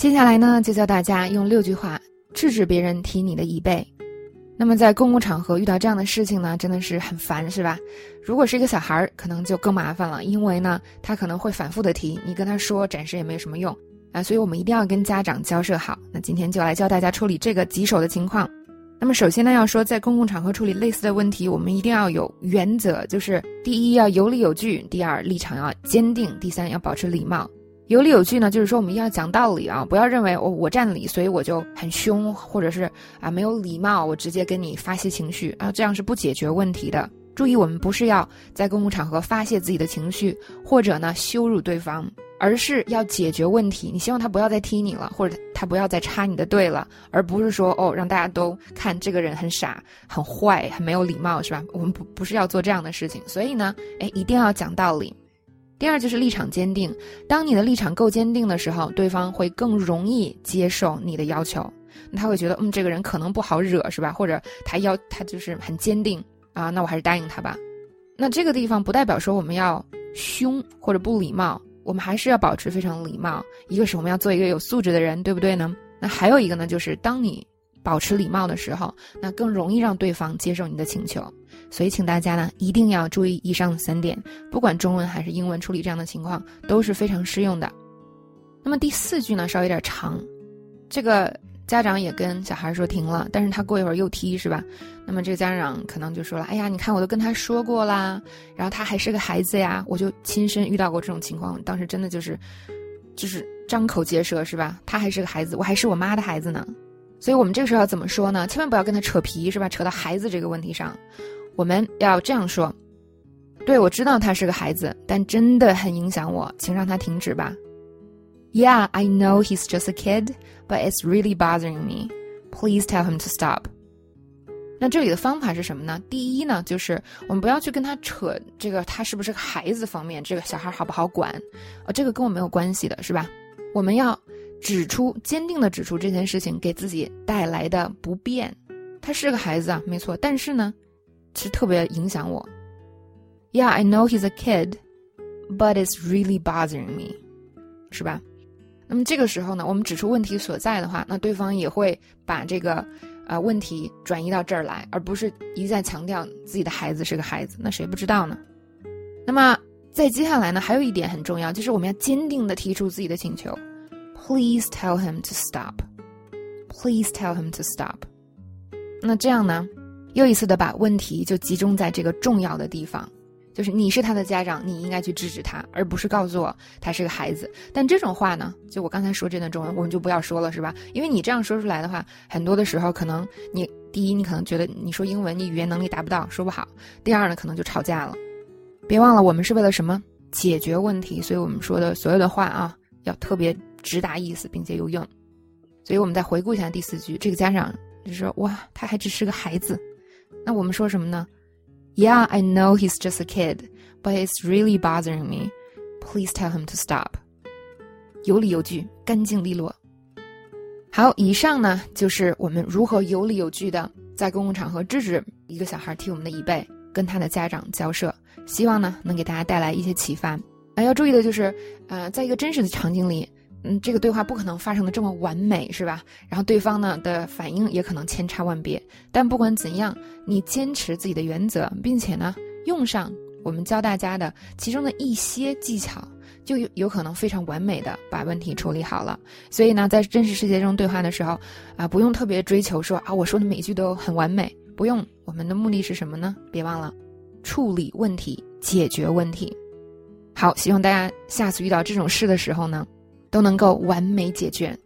接下来呢，就教大家用六句话制止别人提你的椅背。那么在公共场合遇到这样的事情呢，真的是很烦，是吧？如果是一个小孩儿，可能就更麻烦了，因为呢，他可能会反复的提，你跟他说暂时也没什么用啊。所以我们一定要跟家长交涉好。那今天就来教大家处理这个棘手的情况。那么首先呢，要说在公共场合处理类似的问题，我们一定要有原则，就是第一要有理有据，第二立场要坚定，第三要保持礼貌。有理有据呢，就是说我们要讲道理啊，不要认为我我占理，所以我就很凶，或者是啊没有礼貌，我直接跟你发泄情绪啊，这样是不解决问题的。注意，我们不是要在公共场合发泄自己的情绪，或者呢羞辱对方，而是要解决问题。你希望他不要再踢你了，或者他不要再插你的队了，而不是说哦让大家都看这个人很傻、很坏、很没有礼貌，是吧？我们不不是要做这样的事情，所以呢，哎，一定要讲道理。第二就是立场坚定，当你的立场够坚定的时候，对方会更容易接受你的要求，他会觉得，嗯，这个人可能不好惹，是吧？或者他要他就是很坚定啊，那我还是答应他吧。那这个地方不代表说我们要凶或者不礼貌，我们还是要保持非常礼貌。一个是我们要做一个有素质的人，对不对呢？那还有一个呢，就是当你。保持礼貌的时候，那更容易让对方接受你的请求。所以，请大家呢一定要注意以上的三点，不管中文还是英文处理这样的情况都是非常适用的。那么第四句呢稍微有点长，这个家长也跟小孩说停了，但是他过一会儿又踢是吧？那么这个家长可能就说了：“哎呀，你看我都跟他说过啦，然后他还是个孩子呀。”我就亲身遇到过这种情况，当时真的就是，就是张口结舌是吧？他还是个孩子，我还是我妈的孩子呢。所以我们这个时候要怎么说呢？千万不要跟他扯皮，是吧？扯到孩子这个问题上，我们要这样说：对我知道他是个孩子，但真的很影响我，请让他停止吧。Yeah, I know he's just a kid, but it's really bothering me. Please tell him to stop. 那这里的方法是什么呢？第一呢，就是我们不要去跟他扯这个他是不是个孩子方面，这个小孩好不好管，呃，这个跟我没有关系的，是吧？我们要。指出坚定的指出这件事情给自己带来的不便，他是个孩子啊，没错，但是呢，其实特别影响我。Yeah, I know he's a kid, but it's really bothering me，是吧？那么这个时候呢，我们指出问题所在的话，那对方也会把这个啊问题转移到这儿来，而不是一再强调自己的孩子是个孩子，那谁不知道呢？那么在接下来呢，还有一点很重要，就是我们要坚定的提出自己的请求。Please tell him to stop. Please tell him to stop. 那这样呢，又一次的把问题就集中在这个重要的地方，就是你是他的家长，你应该去制止他，而不是告诉我他是个孩子。但这种话呢，就我刚才说这段中文，我们就不要说了，是吧？因为你这样说出来的话，很多的时候可能你第一，你可能觉得你说英文，你语言能力达不到，说不好；第二呢，可能就吵架了。别忘了，我们是为了什么？解决问题。所以我们说的所有的话啊，要特别。直达意思，并且有用，所以我们再回顾一下第四句，这个家长就说：“哇，他还只是个孩子。”那我们说什么呢？Yeah, I know he's just a kid, but it's really bothering me. Please tell him to stop. 有理有据，干净利落。好，以上呢就是我们如何有理有据的在公共场合制止一个小孩踢我们的椅背，跟他的家长交涉。希望呢能给大家带来一些启发。啊，要注意的就是，呃，在一个真实的场景里。嗯，这个对话不可能发生的这么完美，是吧？然后对方呢的反应也可能千差万别。但不管怎样，你坚持自己的原则，并且呢用上我们教大家的其中的一些技巧，就有有可能非常完美的把问题处理好了。所以呢，在真实世界中对话的时候，啊，不用特别追求说啊，我说的每一句都很完美，不用。我们的目的是什么呢？别忘了处理问题，解决问题。好，希望大家下次遇到这种事的时候呢。都能够完美解决。